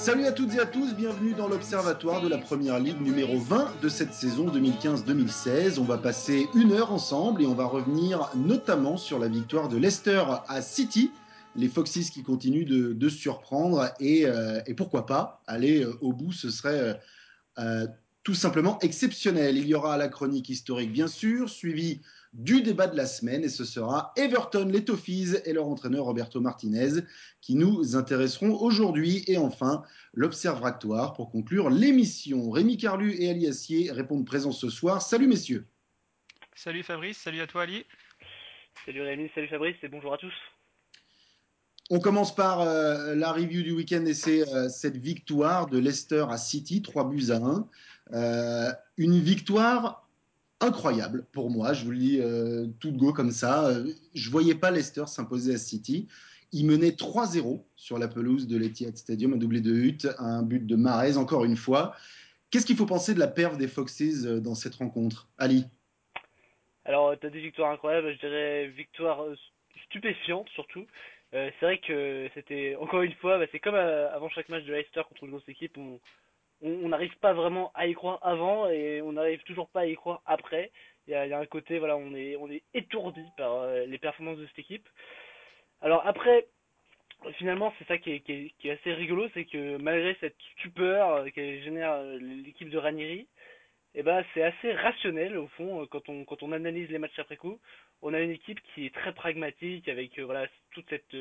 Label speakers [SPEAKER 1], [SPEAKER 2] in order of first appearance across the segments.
[SPEAKER 1] Salut à toutes et à tous, bienvenue dans l'Observatoire de la Première Ligue numéro 20 de cette saison 2015-2016. On va passer une heure ensemble et on va revenir notamment sur la victoire de Leicester à City. Les Foxes qui continuent de, surprendre et, euh, et, pourquoi pas aller euh, au bout, ce serait euh, tout simplement exceptionnel. Il y aura la chronique historique bien sûr, suivie du débat de la semaine et ce sera Everton, les Toffees et leur entraîneur Roberto Martinez qui nous intéresseront aujourd'hui. Et enfin, l'Observatoire pour conclure l'émission. Rémi Carlu et Ali Assier répondent présents ce soir. Salut messieurs.
[SPEAKER 2] Salut Fabrice, salut à toi Ali.
[SPEAKER 3] Salut Rémi, salut Fabrice et bonjour à tous.
[SPEAKER 1] On commence par euh, la review du week-end et c'est euh, cette victoire de Leicester à City, 3 buts à 1. Euh, une victoire incroyable pour moi. Je vous le dis euh, tout de go comme ça. Euh, je voyais pas Leicester s'imposer à City. Il menait 3-0 sur la pelouse de l'Etihad Stadium, un doublé de Hutt, un but de Marais, encore une fois. Qu'est-ce qu'il faut penser de la perf des Foxes euh, dans cette rencontre Ali?
[SPEAKER 3] Alors, tu as des victoires incroyables, je dirais victoire stupéfiante surtout. c'est vrai que c'était, encore une fois, bah, c'est comme avant chaque match de Leicester contre une grosse équipe, on n'arrive pas vraiment à y croire avant et on n'arrive toujours pas à y croire après. Il y a, un côté, voilà, on est, on est étourdi par euh, les performances de cette équipe. Alors après, finalement, c'est ça qui est, qui, est, assez rigolo, c'est que malgré cette stupeur euh, que génère euh, l'équipe de Ranieri, eh ben, c'est assez rationnel au fond quand on, quand on analyse les matchs après coup. On a une équipe qui est très pragmatique avec voilà toute cette,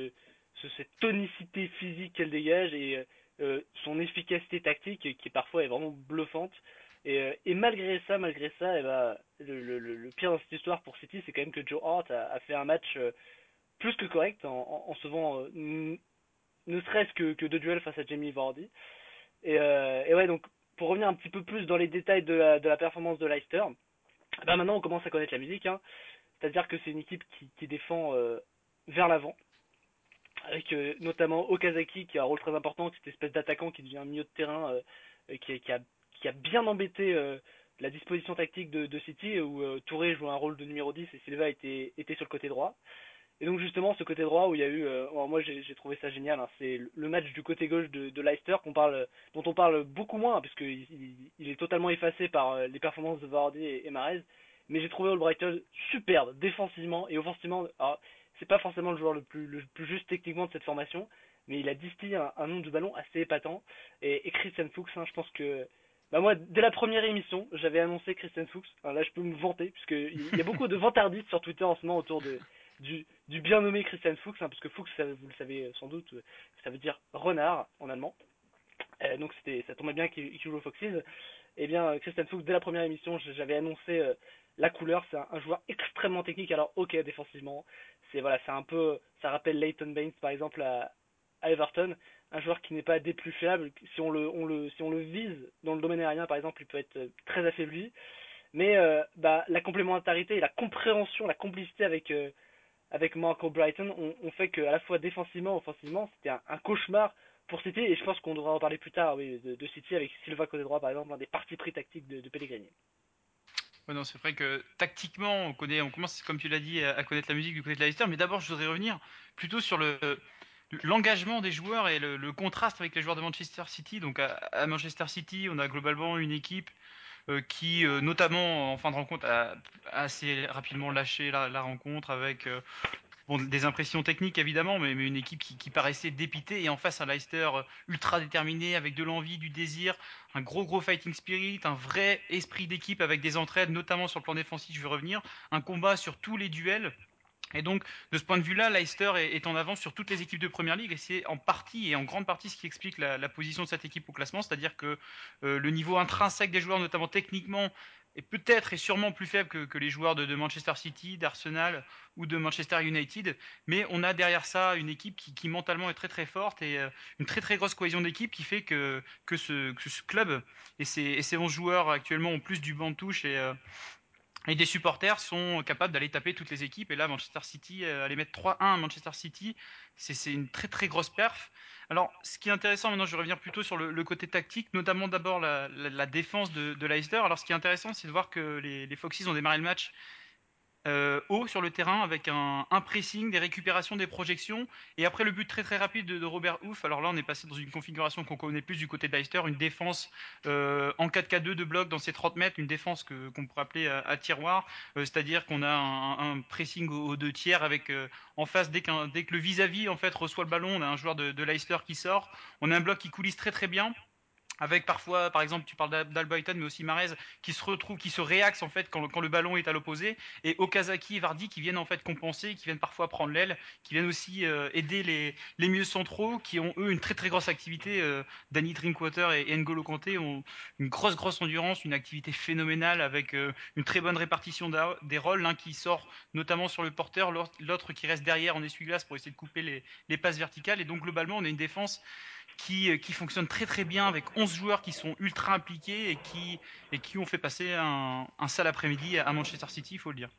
[SPEAKER 3] cette tonicité physique qu'elle dégage et euh, efficacité tactique qui parfois est vraiment bluffante. Et, euh, malgré ça, malgré ça, eh ben, le, pire dans cette histoire pour City, c'est quand même que Joe Hart a, fait un match euh, plus que correct en, en, sauvant ne serait-ce que, deux duels face à Jamie Vardy. Et, ouais, donc pour revenir un petit peu plus dans les détails de la, performance de Leicester, ben maintenant on commence à connaître la musique. Hein. C'est-à-dire que c'est une équipe qui, qui défend vers l'avant, avec euh, notamment Okazaki qui a un rôle très important, cette espèce d'attaquant qui devient un milieu de terrain euh, qui, qui, a, bien embêté euh, la disposition tactique de, City où Touré joue un rôle de numéro 10 et Silva était, était sur le côté droit. Et donc justement ce côté droit où il y a eu, moi j'ai trouvé ça génial, hein, c'est le match du côté gauche de, Leicester dont on parle beaucoup moins hein, il, est totalement effacé par les performances de Vardy et, et Mahrez. Mais j'ai trouvé Albrighton superbe défensivement et offensivement. C'est pas forcément le joueur le plus, juste techniquement de cette formation, mais il a distillé un, nombre de ballons assez épatant. Et, Christian Fuchs, hein, je pense que bah moi, dès la première émission, j'avais annoncé Christian Fuchs. là, je peux me vanter, puisque il y a beaucoup de vantardistes sur Twitter en ce moment autour du, bien nommé Christian Fuchs, hein, parce que Fuchs, vous le savez sans doute, ça veut dire renard en allemand. Euh, donc c'était, ça tombait bien qu'il joue Foxes. Eh bien, Christian Fuchs, dès la première émission, j'avais annoncé euh, la couleur. C'est un, joueur extrêmement technique. Alors, ok, défensivement, c'est voilà, c'est un peu, ça rappelle Leighton Baines par exemple à, Everton, un joueur qui n'est pas des plus faibles. Si on le, on le, si on le vise dans le domaine aérien par exemple, il peut être euh, très affaibli. Mais euh, bah, la complémentarité et la compréhension, la complicité avec euh, avec Marco Brighton ont, fait qu'à la fois défensivement, offensivement, c'était un, cauchemar pour City. Et je pense qu'on devra en parler plus tard, oui, de, City avec Silva côté droit par exemple, un des partis pris tactiques de, de Pellegrini
[SPEAKER 2] non, c'est vrai que tactiquement, on connaît, on commence, comme tu l'as dit, à connaître la musique du côté de Leicester. Mais d'abord, je voudrais revenir plutôt sur le l'engagement des joueurs et le, contraste avec les joueurs de Manchester City. Donc à, Manchester City, on a globalement une équipe euh, qui, euh, notamment en fin de rencontre, a, assez rapidement lâché la, rencontre avec euh, des impressions techniques évidemment, mais, une équipe qui, paraissait dépitée et en face un Leicester euh, ultra déterminé avec de l'envie, du désir, un gros gros fighting spirit, un vrai esprit d'équipe avec des entraides, notamment sur le plan défensif, je vais revenir, un combat sur tous les duels. Et donc, de ce point de vue-là, Leicester est, en avance sur toutes les équipes de Première Ligue et c'est en partie et en grande partie ce qui explique la, position de cette équipe au classement, c'est-à-dire que euh, le niveau intrinsèque des joueurs, notamment techniquement, est peut-être et sûrement plus faible que, les joueurs de, Manchester City, d'Arsenal ou de Manchester United, mais on a derrière ça une équipe qui, mentalement est très très forte et euh, une très très grosse cohésion d'équipe qui fait que, que, ce, club et ses, et ses 11 joueurs actuellement ont plus du banc de touche et, euh, et des supporters sont capables d'aller taper toutes les équipes. Et là, Manchester City, euh, aller mettre 3-1 à Manchester City, c'est une très très grosse perf. Alors, ce qui est intéressant, maintenant je revenir plutôt sur le, côté tactique, notamment d'abord la, défense de, Leicester. Alors, ce qui est intéressant, c'est de voir que les, les Foxes ont démarré le match euh, haut sur le terrain avec un, pressing, des récupérations, des projections. Et après le but très très rapide de, Robert Ouf, alors là on est passé dans une configuration qu'on connaît plus du côté de Leicester, une défense euh, en 4K2 de bloc dans ses 30 mètres, une défense qu'on pourrait appeler à, à tiroir, euh, c'est-à-dire qu'on a un, pressing aux, deux tiers avec euh, en face dès, dès que le vis-à-vis en fait reçoit le ballon, on a un joueur de, de Leicester qui sort, on a un bloc qui coulisse très très bien avec parfois, par exemple, tu parles d'Albrighton, mais aussi Marez, qui se retrouve, qui se réaxe en fait quand le, ballon est à l'opposé, et Okazaki et Vardy qui viennent en fait compenser, qui viennent parfois prendre l'aile, qui viennent aussi euh, aider les, les centraux, qui ont eux une très très grosse activité. Euh, Danny Drinkwater et, et N'Golo Kanté ont une grosse grosse endurance, une activité phénoménale avec euh, une très bonne répartition des rôles, l'un qui sort notamment sur le porteur, l'autre qui reste derrière en essuie-glace pour essayer de couper les, les passes verticales, et donc globalement on a une défense qui, euh, fonctionne très très bien avec 11 joueurs qui sont ultra impliqués et qui, et qui ont fait passer un, sale après-midi à Manchester City, il faut le dire.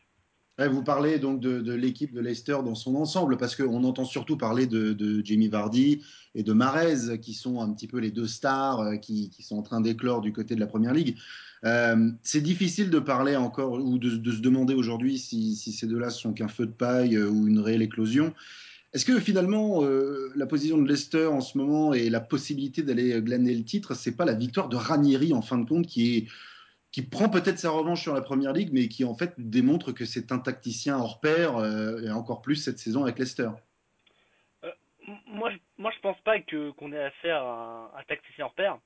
[SPEAKER 1] Vous parlez donc de, l'équipe de Leicester dans son ensemble, parce qu'on entend surtout parler de, de, Jamie Vardy et de Marez, qui sont un petit peu les deux stars euh, qui, sont en train d'éclore du côté de la Première Ligue. Euh, c'est difficile de parler encore ou de, de se demander aujourd'hui si, si, ces deux-là sont qu'un feu de paille ou une réelle éclosion. Est-ce que finalement, euh, la position de Leicester en ce moment et la possibilité d'aller glaner le titre, c'est pas la victoire de Ranieri en fin de compte qui prend peut-être sa revanche sur la première ligue, mais qui en fait démontre que c'est un tacticien hors pair, euh, et encore plus cette saison avec Leicester?
[SPEAKER 3] Euh, moi, je, moi, je pense pas que qu'on ait affaire à un, un, tacticien hors pair.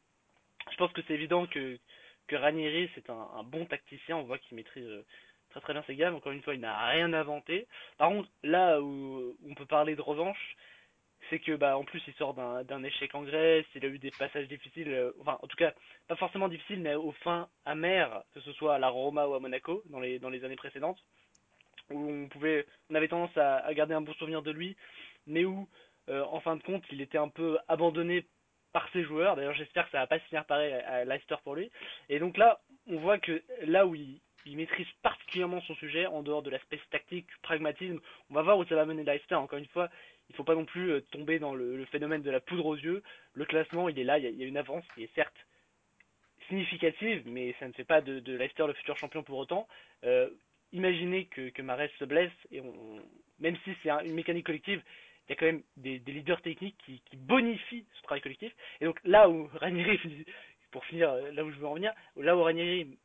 [SPEAKER 3] Je pense que c'est évident que que Ranieri c'est un, un, bon tacticien. On voit qu'il maîtrise très très bien ses gammes. Encore une fois, il n'a rien inventé. Par contre, là où on peut parler de revanche, c'est que bah en plus il sort d'un échec en Grèce, il a eu des passages difficiles, euh, enfin en tout cas pas forcément difficiles, mais aux fins amères, que ce soit à la Roma ou à Monaco dans les dans les années précédentes, où on pouvait, on avait tendance à, garder un bon souvenir de lui, mais où euh, en fin de compte il était un peu abandonné par ses joueurs. D'ailleurs j'espère que ça va pas se finir pareil à, à Leicester pour lui. Et donc là on voit que là où il, il maîtrise particulièrement son sujet en dehors de l'aspect tactique, pragmatisme. On va voir où ça va mener Leicester. Encore une fois, il ne faut pas non plus euh, tomber dans le, phénomène de la poudre aux yeux. Le classement, il est là, il y a, une avance qui est certes significative, mais ça ne fait pas de, de Leicester le futur champion pour autant. Euh, imaginez que, que Mares se blesse, et même si c'est un, une mécanique collective, il y a quand même des, des leaders techniques qui, qui, bonifient ce travail collectif. Et donc là où Ranieri, pour finir euh, là où je veux en venir, là où Ranieri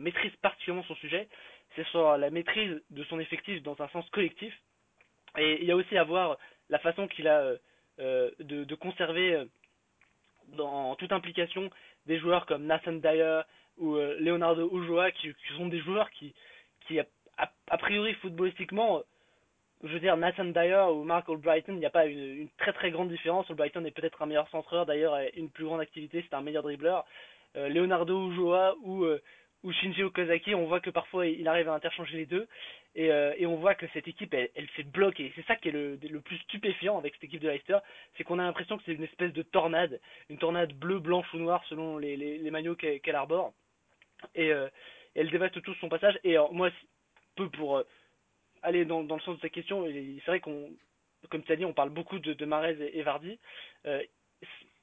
[SPEAKER 3] maîtrise particulièrement son sujet, c'est sur la maîtrise de son effectif dans un sens collectif. Et il y a aussi à voir la façon qu'il a euh, de, de, conserver euh, dans toute implication des joueurs comme Nathan Dyer ou euh, Leonardo Ulloa qui, sont des joueurs qui, qui a, priori footballistiquement, je veux dire Nathan Dyer ou Mark Albrighton, il n'y a pas une, très très grande différence. Albrighton est peut-être un meilleur centreur, d'ailleurs une plus grande activité, c'est un meilleur dribbleur. Leonardo Ulloa ou ou Shinji Okazaki, on voit que parfois il arrive à interchanger les deux et, euh, on voit que cette équipe elle, elle fait bloquer. C'est ça qui est le, le, plus stupéfiant avec cette équipe de Leicester, c'est qu'on a l'impression que c'est une espèce de tornade, une tornade bleue, blanche ou noire selon les, les, qu'elle qu arbore et, euh, elle dévaste tout son passage. Et alors, moi, peu pour euh, aller dans, dans, le sens de ta question, c'est vrai qu'on, comme tu as dit, on parle beaucoup de, de et, et Vardy.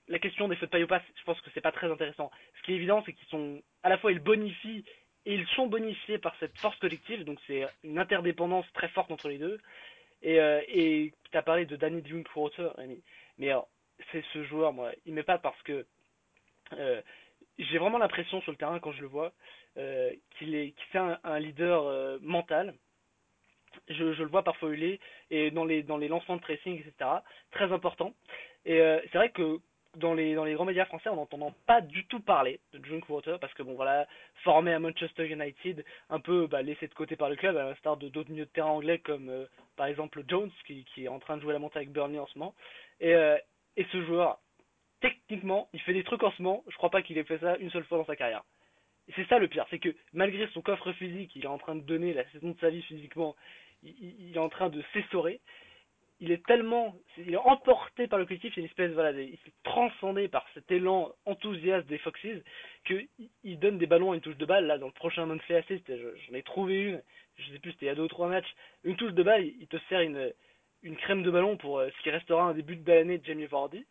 [SPEAKER 3] Euh, la question des feux de paille au je pense que c'est pas très intéressant. Ce qui est évident, c'est qu'ils sont, à la fois, ils bonifient et ils sont bonifiés par cette force collective, donc c'est une interdépendance très forte entre les deux. Et, euh, tu as parlé de Danny Drinkwater, mais, mais c'est ce joueur, moi, il m'est pas parce que euh, j'ai vraiment l'impression sur le terrain quand je le vois euh, qu'il est, qu'il est un, leader euh, mental. Je, je, le vois parfois huiler et dans les dans les lancements de pressing, etc. Très important. Et euh, c'est vrai que dans les, dans les grands médias français, on n'entend pas du tout parler de Drinkwater parce que bon voilà, formé à Manchester United, un peu bah, laissé de côté par le club, à l'instar de d'autres milieux de terrain anglais comme euh, par exemple Jones qui, qui, est en train de jouer la montée avec Burnley en ce moment. Et, euh, et ce joueur, techniquement, il fait des trucs en ce moment, je crois pas qu'il ait fait ça une seule fois dans sa carrière. Et c'est ça le pire, c'est que malgré son coffre physique, il est en train de donner la saison de sa vie physiquement, il, il est en train de s'essorer il est tellement, il est emporté par le collectif, c'est une espèce, voilà, il s'est transcendé par cet élan enthousiaste des Foxes, que il donne des ballons à une touche de balle, là, dans le prochain Monthly Assist, j'en ai trouvé une, je sais plus, c'était il y a deux ou trois matchs, une touche de balle, il te sert une, crème de ballon pour euh, ce qui restera un début de l'année de Jamie Vardy, et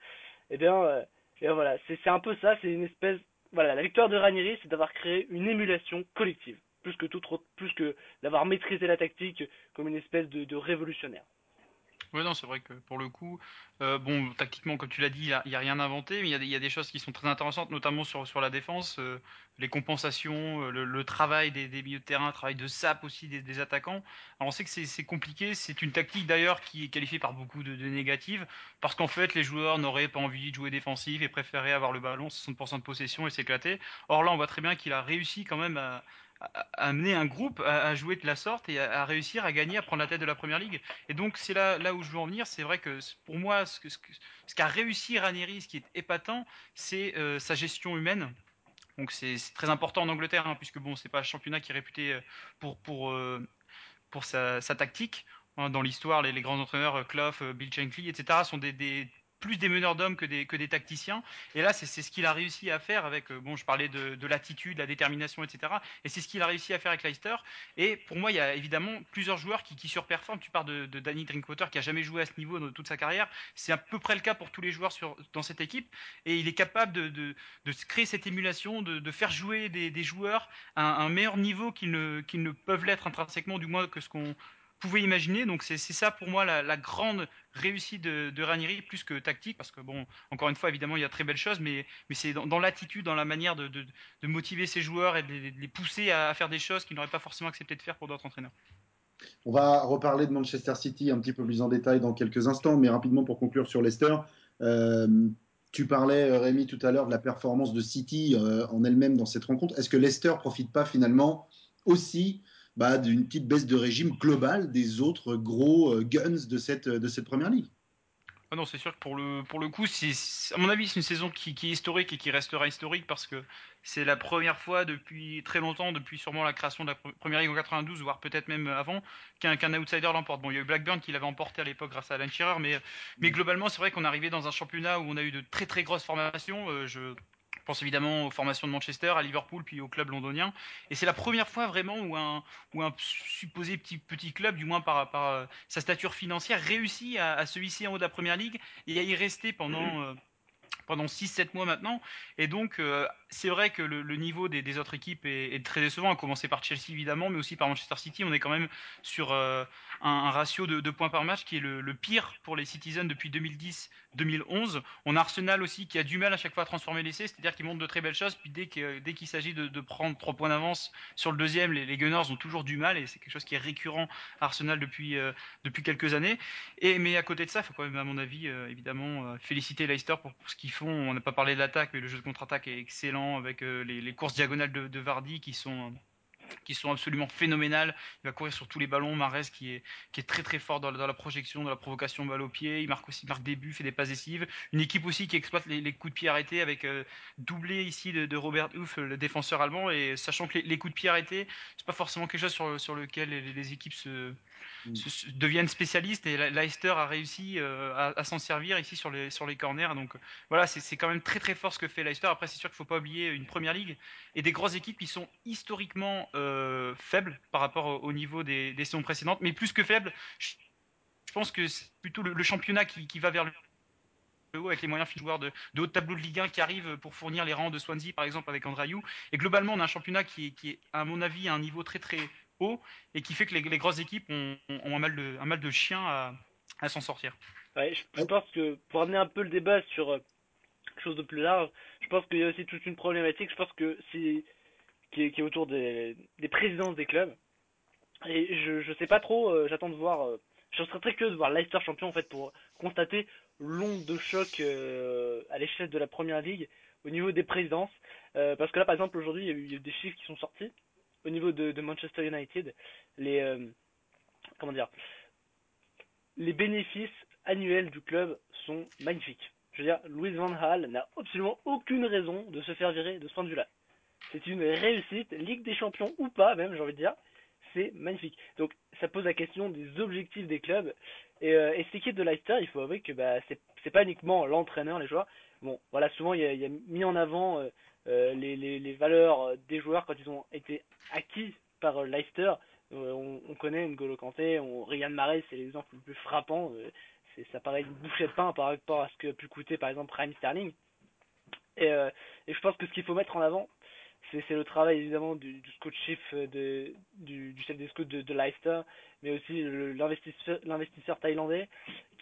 [SPEAKER 3] eh bien, euh, et bien voilà, c'est un peu ça, c'est une espèce, voilà, la victoire de Ranieri, c'est d'avoir créé une émulation collective plus que tout plus que d'avoir avoir maîtrisé la tactique comme une espèce de révolutionnaire.
[SPEAKER 2] Oui, non, c'est vrai que pour le coup, euh, bon, tactiquement, comme tu l'as dit, il n'y a, rien inventé, mais il y, a des choses qui sont très intéressantes, notamment sur, sur la défense, euh, les compensations, euh, le, travail des, milieux de terrain, le travail de sap aussi des, attaquants. Alors on sait que c'est compliqué, c'est une tactique d'ailleurs qui est qualifiée par beaucoup de, de négatives, parce qu'en fait, les joueurs n'auraient pas envie de jouer défensif et préféraient avoir le ballon, 60% de possession et s'éclater. Or là, on voit très bien qu'il a réussi quand même à, amener un groupe à, jouer de la sorte et à, réussir à gagner, à prendre la tête de la première ligue. Et donc c'est là, là où je veux en venir. C'est vrai que pour moi, ce qu'a réussi Ranieri, ce qui est épatant, c'est euh, sa gestion humaine. Donc c'est très important en Angleterre, hein, puisque bon, c'est pas un championnat qui est réputé euh, pour pour euh, pour sa, tactique. Hein, dans l'histoire, les, grands entraîneurs, Clough, Bill Shankly, etc., sont des plus des meneurs d'hommes que des, tacticiens. Et là, c'est ce qu'il a réussi à faire avec, euh, bon, je parlais de, de l'attitude, la détermination, etc. Et c'est ce qu'il a réussi à faire avec Leicester. Et pour moi, il y a évidemment plusieurs joueurs qui, surperforment. Tu parles de, Danny Drinkwater qui a jamais joué à ce niveau dans toute sa carrière. C'est à peu près le cas pour tous les joueurs dans cette équipe. Et il est capable de, créer cette émulation, de, faire jouer des, joueurs à un, meilleur niveau qu'ils ne peuvent l'être intrinsèquement, du moins que ce qu'on pouvez imaginer. Donc c'est ça pour moi la, grande réussite de, Ranieri, plus que tactique, parce que bon, encore une fois, évidemment, il y a très belles choses, mais, c'est dans, l'attitude, dans la manière de, de, motiver ses joueurs et de les, pousser à, faire des choses qu'ils n'auraient pas forcément accepté de faire pour d'autres entraîneurs.
[SPEAKER 1] On va reparler de Manchester City un petit peu plus en détail dans quelques instants, mais rapidement pour conclure sur Leicester. Euh, tu parlais, euh, Rémi, tout à l'heure de la performance de City euh, en elle-même dans cette rencontre. Est-ce que Leicester profite pas finalement aussi bah, d'une petite baisse de régime globale des autres gros euh, guns de cette, de cette première ligue.
[SPEAKER 2] Ah non, c'est sûr que pour le, pour le coup, à mon avis, c'est une saison qui, qui, est historique et qui restera historique parce que c'est la première fois depuis très longtemps, depuis sûrement la création de la première ligue en 92, voire peut-être même avant, qu'un, qu'un outsider l'emporte. Bon, il y a eu Blackburn qui l'avait emporté à l'époque grâce à Alan Shearer, mais, mais globalement, c'est vrai qu'on est arrivé dans un championnat où on a eu de très très grosses formations. Euh, je, pense évidemment aux formations de Manchester, à Liverpool, puis au club londonien. Et c'est la première fois vraiment où un, où un supposé petit, petit club, du moins par, par euh, sa stature financière, réussit à, se hisser en haut de la première ligue et à y rester pendant. Euh, pendant 6-7 mois maintenant. Et donc, euh, c'est vrai que le, niveau des, autres équipes est, très décevant, à commencer par Chelsea évidemment, mais aussi par Manchester City. On est quand même sur un, ratio de, points par match qui est le, pire pour les Citizens depuis 2010 2011. On a Arsenal aussi qui a du mal à chaque fois à transformer l'essai, c'est-à-dire qu'il montre de très belles choses, puis dès qu'il s'agit de, prendre trois points d'avance sur le deuxième, les, Gunners ont toujours du mal, et c'est quelque chose qui est récurrent à Arsenal depuis, euh, depuis quelques années. Mais à côté de ça, il faut quand même, à mon avis, euh, évidemment, euh, féliciter Leicester pour, ce qu'ils On n'a pas parlé de l'attaque, mais le jeu de contre-attaque est excellent, avec les, courses diagonales de Vardy qui sont qui sont absolument phénoménales. Il va courir sur tous les ballons. Marès qui est, qui est très très fort dans, la projection, dans la provocation balle au pied. Il marque aussi marque des buts, fait des passes décisives. Une équipe aussi qui exploite les, coups de pied arrêtés avec euh, doublé ici de, Robert Huff, le défenseur allemand. Et sachant que les, coups de pied arrêtés, c'est pas forcément quelque chose sur, sur lequel les, équipes se, mm. deviennent spécialistes. Et Leicester a réussi euh, à, s'en servir ici sur les, sur les corners. Donc voilà, c'est quand même très très fort ce que fait Leicester. Après, c'est sûr qu'il faut pas oublier une première ligue et des grosses équipes qui sont historiquement euh, faibles par rapport au, niveau des, saisons précédentes, mais plus que faibles, je, pense que c'est plutôt le, championnat qui, va vers le haut avec les moyens de joueurs de, de haut tableau de Ligue 1 qui arrivent pour fournir les rangs de Swansea par exemple avec Andrayou. Et globalement, on a un championnat qui est, à mon avis à un niveau très très haut et qui fait que les, grosses équipes ont, un, mal de, chien à, s'en sortir.
[SPEAKER 3] je, pense que pour amener un peu le débat sur euh, quelque chose de plus large, je pense qu'il y a aussi toute une problématique. Je pense que si qui est, autour des, présidences des clubs. Et je, je sais pas trop, euh, j'attends de voir. Euh, je serais très curieux de voir Leicester champion en fait pour constater l'onde de choc euh, à l'échelle de la première ligue au niveau des présidences. parce que là, par exemple, aujourd'hui, il y a eu des chiffres qui sont sortis au niveau de, Manchester United. Les comment dire Les bénéfices annuels du club sont magnifiques. Je veux dire, Louis Van Gaal n'a absolument aucune raison de se faire virer de ce point de vue-là. C'est une réussite, Ligue des Champions ou pas même, j'ai envie de dire. C'est magnifique. Donc ça pose la question des objectifs des clubs. Et, euh, et cette équipe de Leicester, il faut avouer que bah, c'est pas uniquement l'entraîneur, les joueurs. Bon, voilà, souvent il y a, mis en avant euh, euh, les, valeurs des joueurs quand ils ont été acquis par Leicester. On, on, connaît N'Golo Kanté, on, Ryan Marais, c'est l'exemple le plus frappant. ça paraît une bouchée de pain par rapport à ce que a pu coûter par exemple Prime Sterling. Et je pense que ce qu'il faut mettre en avant, c'est le travail évidemment du, du scout chef de, du, chef des scouts de, Leicester, mais aussi l'investisseur, thaïlandais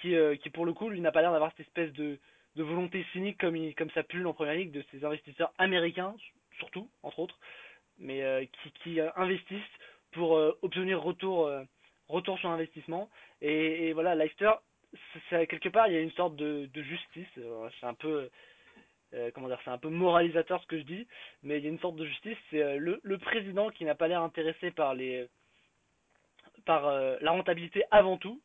[SPEAKER 3] qui, euh, qui pour le coup lui n'a pas l'air d'avoir cette espèce de, de volonté cynique comme, comme ça pulle en première ligue de ces investisseurs américains surtout entre autres, mais euh, qui, qui investissent pour euh, obtenir retour retour sur investissement. Et, et voilà Leicester c'est quelque part il y a une sorte de, de justice. C'est un peu euh, comment dire, c'est un peu moralisateur ce que je dis, mais il y a une sorte de justice. C'est euh, le, le, président qui n'a pas l'air intéressé par les, par euh, la rentabilité avant tout.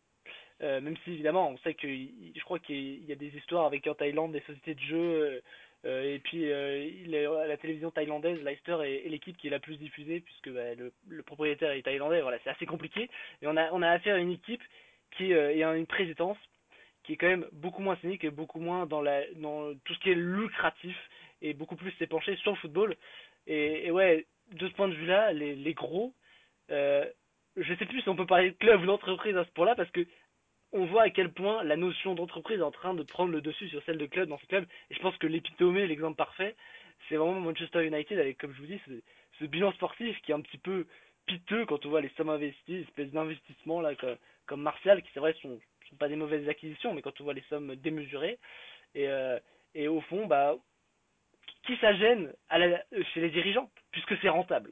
[SPEAKER 3] même si évidemment, on sait que je crois qu'il y a des histoires avec en Thaïlande des sociétés de jeux. et puis est, la télévision thaïlandaise, Leicester est, est l'équipe qui est la plus diffusée puisque bah, le, propriétaire est thaïlandais. Voilà, c'est assez compliqué. Et on a on a affaire à une équipe qui a une présidence qui est quand même beaucoup moins cynique et beaucoup moins dans, la, dans tout ce qui est lucratif et beaucoup plus s'est penché sur le football. Et, ouais, de ce point de vue-là, les, les gros, euh, je sais plus si on peut parler de club ou d'entreprise à ce point-là parce que on voit à quel point la notion d'entreprise est en train de prendre le dessus sur celle de club dans ce club. Et je pense que l'épitomé, l'exemple parfait, c'est vraiment Manchester United avec, comme je vous dis, ce, ce, bilan sportif qui est un petit peu piteux quand on voit les sommes investies, espèce d'investissement là comme, comme Martial qui c'est vrai sont pas des mauvaises acquisitions, mais quand on voit les sommes démesurées, et, euh, et au fond, bah, qui ça gêne chez les dirigeants, puisque c'est rentable?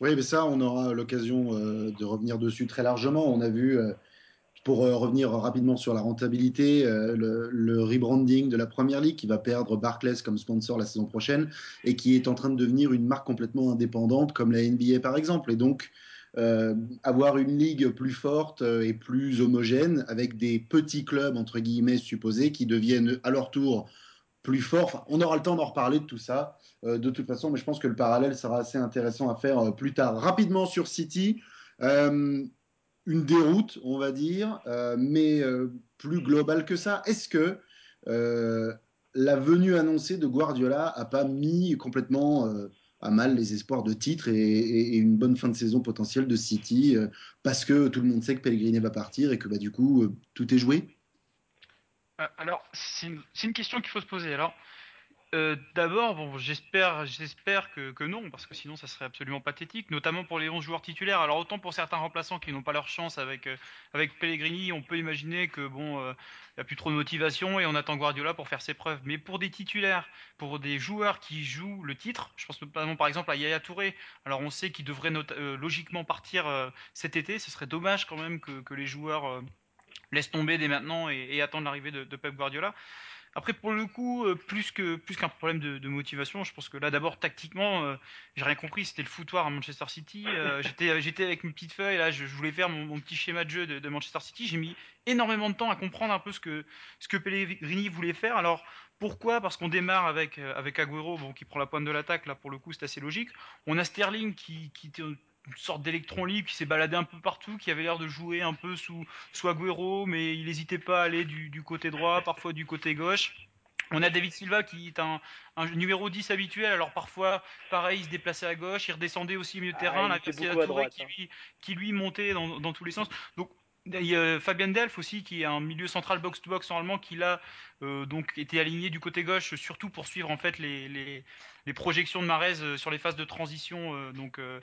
[SPEAKER 1] Oui, mais ça, on aura l'occasion euh, de revenir dessus très largement. On a vu, euh, pour revenir rapidement sur la rentabilité, le, le, rebranding de la Première Ligue qui va perdre Barclays comme sponsor la saison prochaine et qui est en train de devenir une marque complètement indépendante comme la NBA par exemple. Et donc, avoir une ligue plus forte euh, et plus homogène avec des petits clubs, entre guillemets, supposés, qui deviennent à leur tour plus forts. On aura le temps d'en reparler de tout ça, euh, de toute façon, mais je pense que le parallèle sera assez intéressant à faire euh, plus tard. Rapidement sur City, euh, une déroute, on va dire, euh, mais plus globale que ça. Est-ce que la venue annoncée de Guardiola a pas mis complètement à mal les espoirs de titre et, une bonne fin de saison potentielle de City euh, parce que tout le monde sait que Pellegrini va partir et que bah, du coup euh, tout est joué
[SPEAKER 2] euh, Alors c'est une, question qu'il faut se poser. Euh, D'abord, bon, j'espère, j'espère que, non, parce que sinon ça serait absolument pathétique, notamment pour les 11 joueurs titulaires. Alors autant pour certains remplaçants qui n'ont pas leur chance avec euh, avec Pellegrini, on peut imaginer que bon, il euh, n'y a plus trop de motivation et on attend Guardiola pour faire ses preuves. Mais pour des titulaires, pour des joueurs qui jouent le titre, je pense notamment par exemple à Yaya Touré. Alors on sait qu'il devrait euh, logiquement partir euh, cet été. Ce serait dommage quand même que, les joueurs laissent tomber dès maintenant et, attendent l'arrivée de Pep Guardiola. Après, pour le coup, euh, plus que plus qu'un problème de, de, motivation, je pense que là, d'abord, tactiquement, euh, j'ai rien compris. C'était le foutoir à Manchester City. Euh, j'étais j'étais avec une petite feuille, là, je, je voulais faire mon, mon, petit schéma de jeu de, de Manchester City. J'ai mis énormément de temps à comprendre un peu ce que ce que Pellegrini voulait faire. Alors pourquoi? Parce qu'on démarre avec avec Agüero, bon, qui prend la pointe de l'attaque. Là, pour le coup, c'est assez logique. On a Sterling qui qui une sorte d'électron libre qui s'est baladé un peu partout, qui avait l'air de jouer un peu sous, sous Agüero, mais il n'hésitait pas à aller du, du, côté droit, parfois du côté gauche. On a David Silva qui est un, un, numéro 10 habituel, alors parfois, pareil, il se déplaçait à gauche, il redescendait aussi au milieu de
[SPEAKER 3] ah,
[SPEAKER 2] terrain,
[SPEAKER 3] là,
[SPEAKER 2] Touré
[SPEAKER 3] droite,
[SPEAKER 2] qui, lui, qui lui montait dans, dans tous les sens. Donc il y a Fabien Delph aussi qui est un milieu central box-to-box normalement qui là euh, donc était aligné du côté gauche surtout pour suivre en fait les, les, projections de Marez euh, sur les phases de transition euh, donc euh,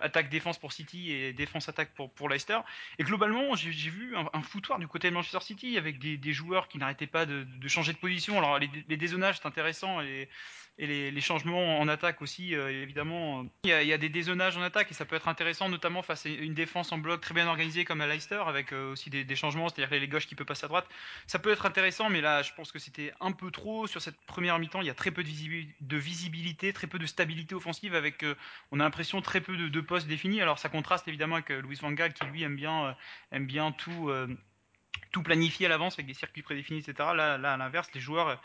[SPEAKER 2] attaque défense pour City et défense attaque pour pour Leicester et globalement j'ai vu un, foutoir du côté de Manchester City avec des, des joueurs qui n'arrêtaient pas de, changer de position alors les, les dézonages c'est intéressant et et les, changements en attaque aussi, évidemment. Il y, a, des dézonages en attaque et ça peut être intéressant, notamment face à une défense en bloc très bien organisée comme à Leicester, avec aussi des, des changements, c'est-à-dire les gauches qui peuvent passer à droite. Ça peut être intéressant, mais là, je pense que c'était un peu trop sur cette première mi-temps. Il y a très peu de, visibilité, très peu de stabilité offensive, avec, euh, on a l'impression, très peu de, postes définis. Alors ça contraste évidemment avec Louis Van Gaal qui lui aime bien, aime bien tout tout planifié à l'avance avec des circuits prédéfinis, etc. Là, à l'inverse, les joueurs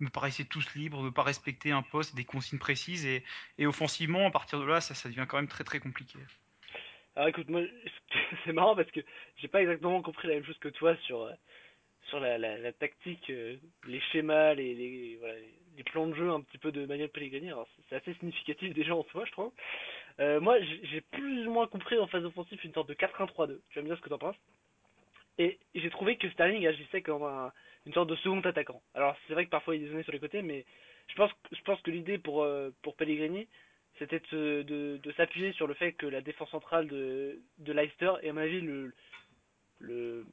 [SPEAKER 2] me paraissaient tous libres de ne pas respecter un poste, des consignes précises, et, offensivement, à partir de là, ça, ça devient quand même très très compliqué.
[SPEAKER 3] Alors écoute, moi, c'est marrant parce que j'ai pas exactement compris la même chose que toi sur la, tactique, euh, les schémas, les, les, plans de jeu un petit peu de Manuel Pellegrini. C'est assez significatif déjà en soi, je trouve. Euh, moi, j'ai plus ou moins compris en phase offensive une sorte de 4-1-3-2. Tu vas me dire ce que t'en penses. Et j'ai trouvé que Sterling agissait comme un, une sorte de second attaquant. Alors c'est vrai que parfois il est dézonné sur les côtés, mais je pense, que l'idée pour, euh, Pellegrini, c'était de, s'appuyer sur le fait que la défense centrale de, Leicester, et à mon avis, le,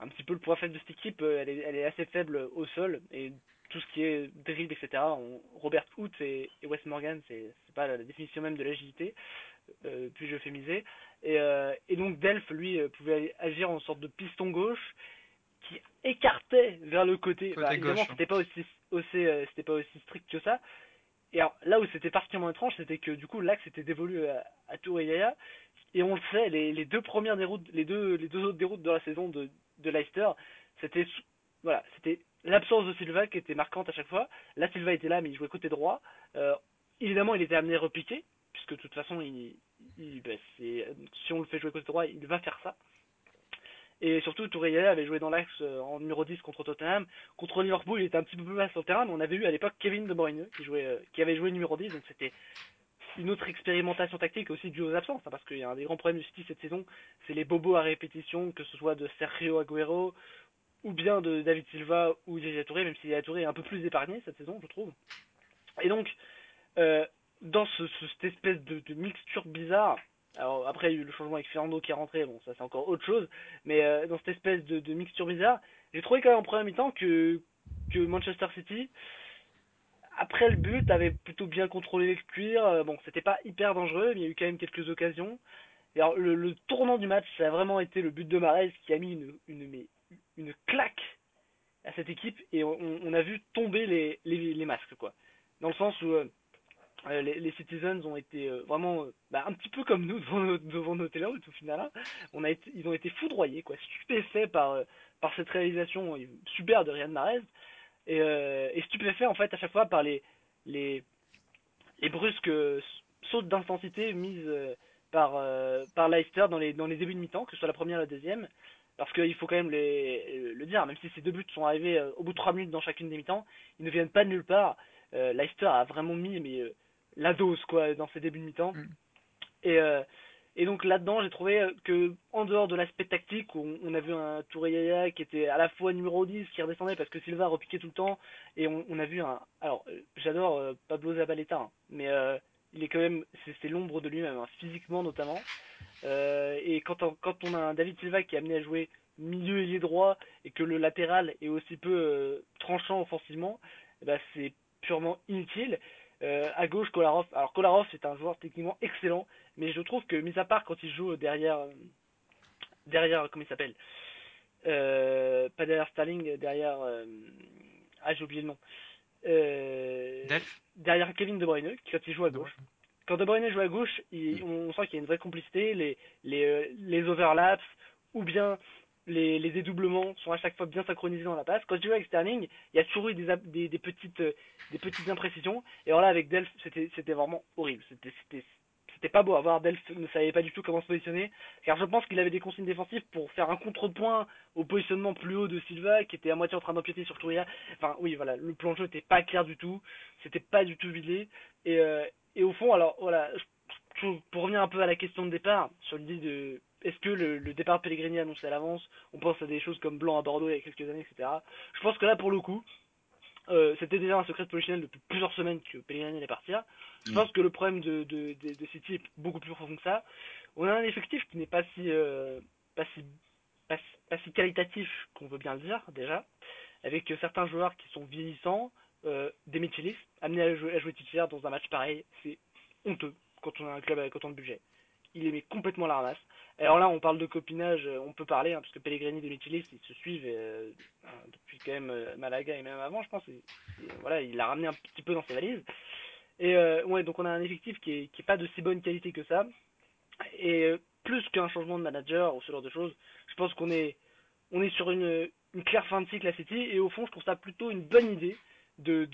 [SPEAKER 3] un petit peu le point faible de cette équipe, euh, elle est, elle est assez faible au sol, et tout ce qui est dribble, etc. On, Robert Hood et, et Wes Morgan, c'est pas la, définition même de l'agilité, euh, puis je fais miser. Et, euh, et donc Delph, lui, euh, pouvait agir en sorte de piston gauche qui écartait vers le côté.
[SPEAKER 2] Côté
[SPEAKER 3] Bah, évidemment,
[SPEAKER 2] gauche,
[SPEAKER 3] c'était pas aussi, aussi euh, c'était pas aussi strict que ça. Et alors, là où c'était particulièrement étrange, c'était que du coup l'axe était dévolu à, à Tour et Yaya. Et on le sait, les, deux premières déroutes, les deux, autres déroutes de la saison de, Leicester, c'était voilà, c'était l'absence de Silva qui était marquante à chaque fois. Là, Silva était là, mais il jouait côté droit. Euh, évidemment, il était amené à repiquer, puisque de toute façon, c'est- si on le fait jouer côté droit, il va faire ça. Et surtout, Touré avait joué dans l'axe euh, en numéro 10 contre Tottenham. Contre Liverpool, il était un petit peu plus bas sur le terrain, mais on avait eu à l'époque Kevin De Bruyne qui, jouait, euh, qui avait joué numéro 10, donc c'était une autre expérimentation tactique aussi due aux absences, hein, parce qu'il y a un des grands problèmes du City cette saison, c'est les bobos à répétition, que ce soit de Sergio Aguero, ou bien de David Silva ou Yaya Touré, même si Yaya Touré est un peu plus épargné cette saison, je trouve. Et donc, euh, dans ce, ce- cette espèce de mixture bizarre, alors après il y a eu le changement avec Fernando qui est rentré, bon ça c'est encore autre chose, mais euh, dans cette espèce de, mixture bizarre, j'ai trouvé quand même en première mi-temps que, que Manchester City, après le but, avait plutôt bien contrôlé le cuir, euh, bon c'était pas hyper dangereux, mais il y a eu quand même quelques occasions. Et alors le, tournant du match, ça a vraiment été le but de Mahrez qui a mis une, une, claque à cette équipe et on, a vu tomber les, les, les masques quoi. Dans le sens où euh, euh, les, Citizens ont été euh, vraiment euh, bah, un petit peu comme nous devant nos, devant nos final. hein. On ils ont été foudroyés stupéfaits par cette réalisation super de Riyad Mahrez et, et stupéfaits en fait à chaque fois par les brusques sautes d'intensité mises par Leicester dans les dans débuts de mi-temps, que ce soit la première et la deuxième. Parce qu'il faut quand même le dire, même si ces deux buts sont arrivés au bout de trois minutes dans chacune des mi-temps, ils ne viennent pas de nulle part. Leicester a vraiment mis mais, la dose quoi dans ces débuts de mi-temps.
[SPEAKER 2] Mm.
[SPEAKER 3] Et, euh, et donc là-dedans, j'ai trouvé euh, que en dehors de l'aspect tactique, où on, on a vu un Touré Yaya qui était à la fois numéro 10 qui redescendait parce que Silva repiquait tout le temps, et on, on a vu un. Alors, euh, j'adore euh, Pablo Zabaleta, hein, mais euh, il est quand même, c'est l'ombre de lui-même, hein, physiquement notamment. Et quand on, quand on a un David Silva qui est amené à jouer milieu ailier droit et que le latéral est aussi peu tranchant offensivement, ben, c'est purement inutile. Euh, à gauche, Kolarov. Alors Kolarov c'est un joueur techniquement excellent, mais je trouve que mis à part quand il joue derrière, euh, derrière comment il s'appelle, euh, pas derrière Starling, derrière, euh, ah j'ai oublié le nom, euh,
[SPEAKER 2] Delph
[SPEAKER 3] derrière Kevin De Bruyne quand il joue à gauche. Quand De Bruyne joue à gauche, il- on sent qu'il y a une vraie complicité, les, les, euh, les overlaps ou bien les, les dédoublements sont à chaque fois bien synchronisés dans la passe. Quand je joue avec Sterling, il y a toujours eu euh, des petites imprécisions. Et alors là, avec Delph, c'était vraiment horrible. C'était pas beau à voir. Delph ne savait pas du tout comment se positionner. Car je pense qu'il avait des consignes défensives pour faire un contrepoint au positionnement plus haut de Silva, qui était à moitié en train d'empiéter sur Touria. Enfin, oui, voilà, le plan de jeu n'était pas clair du tout. C'était pas du tout vidé. Et, euh, au fond, alors voilà, pour revenir un peu à la question de départ, sur l'idée de est-ce que le, le départ de Pellegrini annoncé à l'avance, on pense à des choses comme Blanc à Bordeaux il y a quelques années, etc. Je pense que là, pour le coup, euh, c'était déjà un secret de polichinelle depuis plusieurs semaines que Pellegrini allait partir. Je
[SPEAKER 1] Mm.
[SPEAKER 3] pense que le problème de, de, de, de City est beaucoup plus profond que ça. On a un effectif qui n'est pas si, euh, pas si, pas, si- pas si qualitatif qu'on veut bien le dire déjà, avec certains joueurs qui sont vieillissants, euh, des Michelis, amenés à jouer, à jouer titulaire dans un match pareil, c'est honteux quand on a un club avec autant de budget. Il met complètement la ramasse. Alors là, on parle de copinage, euh, on peut parler, hein, parce que Pellegrini et Michelis, ils se suivent euh, euh, depuis quand même euh, Malaga et même avant, je pense. Voilà, il l'a ramené un petit peu dans ses valises. Et euh, ouais, donc on a un effectif qui est, qui est pas de si bonne qualité que ça. Et plus qu'un changement de manager ou ce genre de choses, je pense qu'on est, on est sur une, une claire fin de cycle à City. Et au fond, je trouve ça plutôt une bonne idée de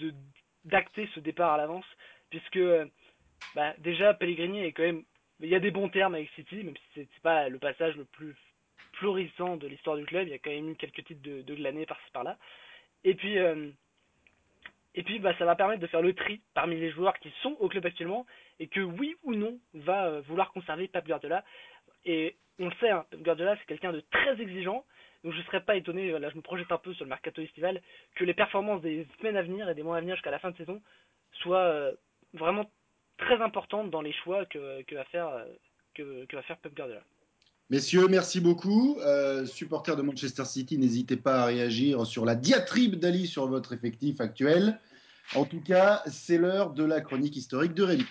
[SPEAKER 3] d'acter ce départ à l'avance, puisque bah, déjà Pellegrini est quand même, il y a des bons termes avec City, même si c'est pas le passage le plus florissant de l'histoire du club. Il y a quand même eu quelques titres de, de glané par-ci par-là. Et puis, euh, et puis bah, ça va permettre de faire le tri parmi les joueurs qui sont au club actuellement et que oui ou non va euh, vouloir conserver Pep Guardiola. Et on le sait, hein, Pep Guardiola c'est quelqu'un de très exigeant, Donc je ne serais pas étonné, là je me projette un peu sur le mercato estival, que les performances des semaines à venir et des mois à venir jusqu'à la fin de saison soient euh, vraiment très importantes dans les choix que, va faire euh, que, Pep.
[SPEAKER 1] Messieurs, merci beaucoup. Euh, supporters de Manchester City, n'hésitez pas à réagir sur la diatribe d'Ali sur votre effectif actuel. En tout cas, c'est l'heure de la chronique historique de Rémi.